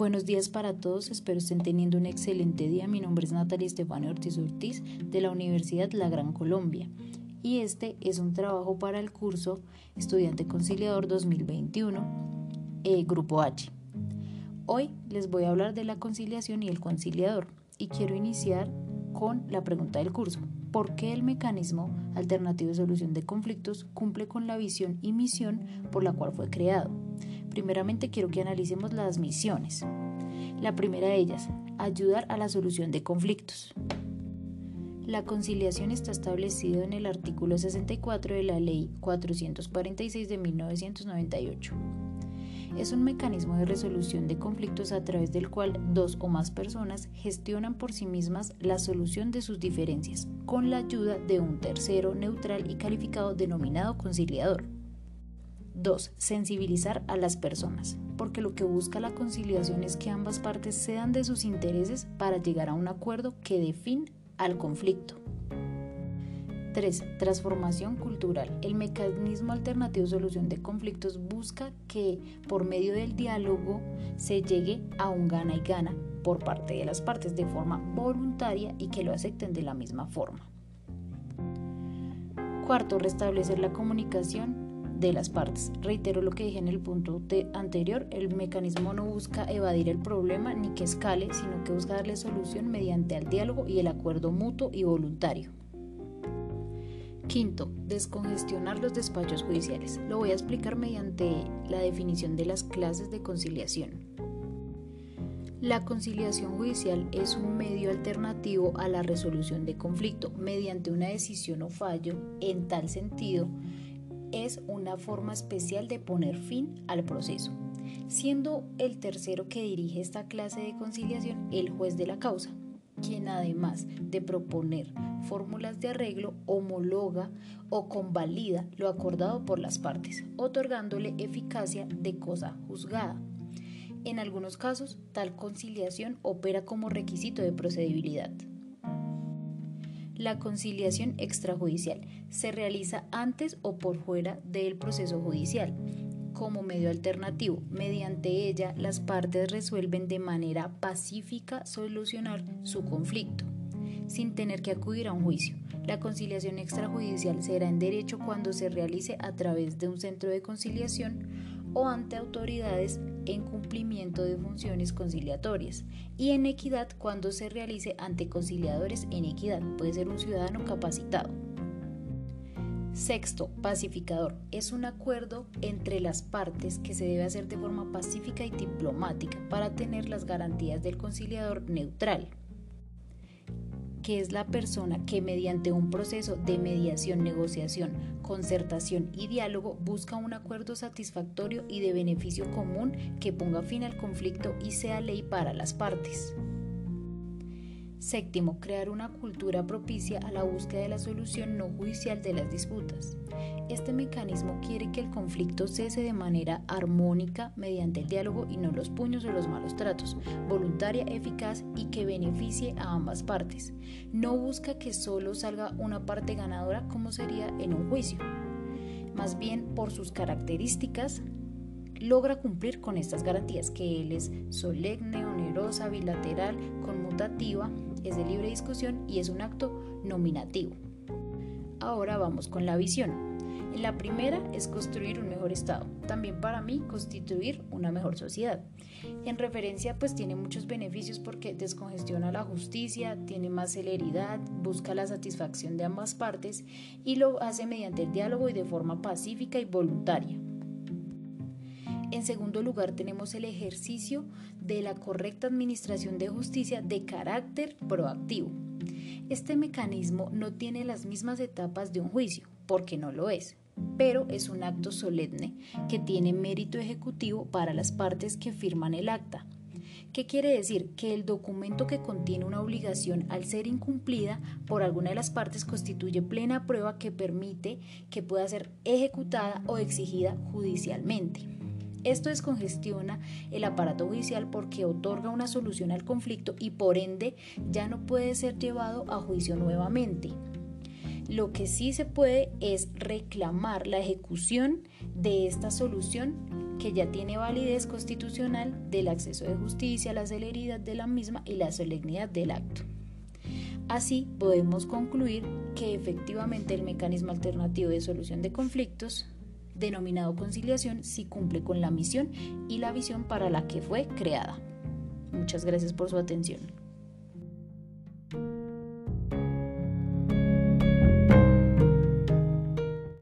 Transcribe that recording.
Buenos días para todos, espero estén teniendo un excelente día. Mi nombre es Natalia Estefania Ortiz Ortiz de la Universidad La Gran Colombia y este es un trabajo para el curso Estudiante Conciliador 2021, eh, Grupo H. Hoy les voy a hablar de la conciliación y el conciliador y quiero iniciar con la pregunta del curso. ¿Por qué el mecanismo alternativo de solución de conflictos cumple con la visión y misión por la cual fue creado? Primeramente quiero que analicemos las misiones. La primera de ellas, ayudar a la solución de conflictos. La conciliación está establecida en el artículo 64 de la Ley 446 de 1998. Es un mecanismo de resolución de conflictos a través del cual dos o más personas gestionan por sí mismas la solución de sus diferencias, con la ayuda de un tercero neutral y calificado denominado conciliador. 2. Sensibilizar a las personas, porque lo que busca la conciliación es que ambas partes cedan de sus intereses para llegar a un acuerdo que dé fin al conflicto. 3. Transformación cultural. El mecanismo alternativo de solución de conflictos busca que por medio del diálogo se llegue a un gana y gana por parte de las partes de forma voluntaria y que lo acepten de la misma forma. Cuarto, restablecer la comunicación de las partes. Reitero lo que dije en el punto anterior, el mecanismo no busca evadir el problema ni que escale, sino que busca darle solución mediante el diálogo y el acuerdo mutuo y voluntario. Quinto, descongestionar los despachos judiciales. Lo voy a explicar mediante la definición de las clases de conciliación. La conciliación judicial es un medio alternativo a la resolución de conflicto mediante una decisión o fallo. En tal sentido, es una forma especial de poner fin al proceso, siendo el tercero que dirige esta clase de conciliación el juez de la causa, quien además de proponer fórmulas de arreglo, homologa o convalida lo acordado por las partes, otorgándole eficacia de cosa juzgada. En algunos casos, tal conciliación opera como requisito de procedibilidad. La conciliación extrajudicial se realiza antes o por fuera del proceso judicial. Como medio alternativo, mediante ella las partes resuelven de manera pacífica solucionar su conflicto, sin tener que acudir a un juicio. La conciliación extrajudicial será en derecho cuando se realice a través de un centro de conciliación o ante autoridades en cumplimiento de funciones conciliatorias y en equidad cuando se realice ante conciliadores en equidad, puede ser un ciudadano capacitado. Sexto, pacificador. Es un acuerdo entre las partes que se debe hacer de forma pacífica y diplomática para tener las garantías del conciliador neutral que es la persona que mediante un proceso de mediación, negociación, concertación y diálogo busca un acuerdo satisfactorio y de beneficio común que ponga fin al conflicto y sea ley para las partes. Séptimo, crear una cultura propicia a la búsqueda de la solución no judicial de las disputas. Este mecanismo quiere que el conflicto cese de manera armónica mediante el diálogo y no los puños o los malos tratos, voluntaria, eficaz y que beneficie a ambas partes. No busca que solo salga una parte ganadora como sería en un juicio. Más bien, por sus características, logra cumplir con estas garantías, que él es solemne, onerosa, bilateral, conmutativa, es de libre discusión y es un acto nominativo. Ahora vamos con la visión. La primera es construir un mejor Estado, también para mí constituir una mejor sociedad. En referencia pues tiene muchos beneficios porque descongestiona la justicia, tiene más celeridad, busca la satisfacción de ambas partes y lo hace mediante el diálogo y de forma pacífica y voluntaria. En segundo lugar, tenemos el ejercicio de la correcta administración de justicia de carácter proactivo. Este mecanismo no tiene las mismas etapas de un juicio, porque no lo es, pero es un acto solemne que tiene mérito ejecutivo para las partes que firman el acta. ¿Qué quiere decir? Que el documento que contiene una obligación al ser incumplida por alguna de las partes constituye plena prueba que permite que pueda ser ejecutada o exigida judicialmente. Esto descongestiona el aparato judicial porque otorga una solución al conflicto y por ende ya no puede ser llevado a juicio nuevamente. Lo que sí se puede es reclamar la ejecución de esta solución que ya tiene validez constitucional del acceso de justicia, la celeridad de la misma y la solemnidad del acto. Así podemos concluir que efectivamente el mecanismo alternativo de solución de conflictos, denominado conciliación, sí cumple con la misión y la visión para la que fue creada. Muchas gracias por su atención.